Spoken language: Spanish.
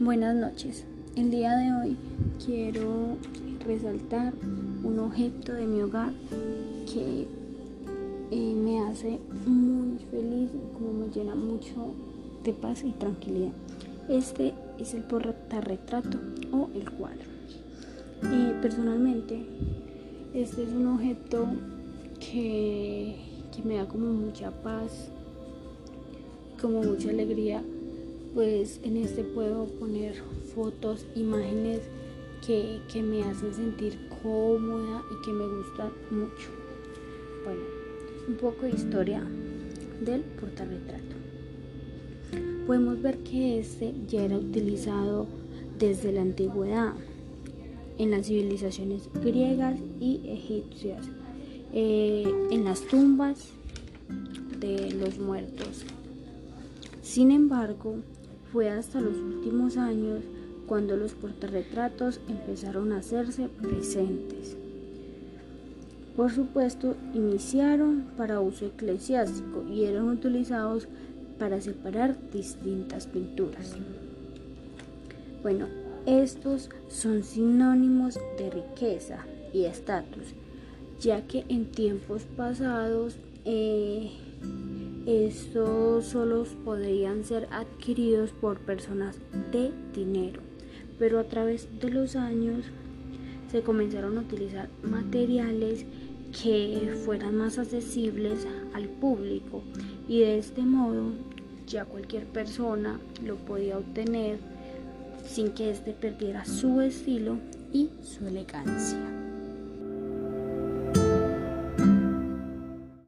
Buenas noches. El día de hoy quiero resaltar un objeto de mi hogar que eh, me hace muy feliz y como me llena mucho de paz y tranquilidad. Este es el portarretrato o el cuadro. Eh, personalmente, este es un objeto que, que me da como mucha paz, como mucha alegría pues en este puedo poner fotos, imágenes que, me hacen sentir cómoda y que me gustan mucho. Bueno, un poco de historia del portarretrato. Podemos ver que este ya era utilizado desde la antigüedad en las civilizaciones griegas y egipcias, eh, en las tumbas de los muertos. Sin embargo, fue hasta los últimos años cuando los portarretratos empezaron a hacerse presentes. Por supuesto, iniciaron para uso eclesiástico y eran utilizados para separar distintas pinturas. Bueno, estos son sinónimos de riqueza y estatus, ya que en tiempos pasados eh, estos solo podrían ser adquiridos por personas de dinero, pero a través de los años se comenzaron a utilizar materiales que fueran más accesibles al público y de este modo ya cualquier persona lo podía obtener sin que éste perdiera su estilo y su elegancia.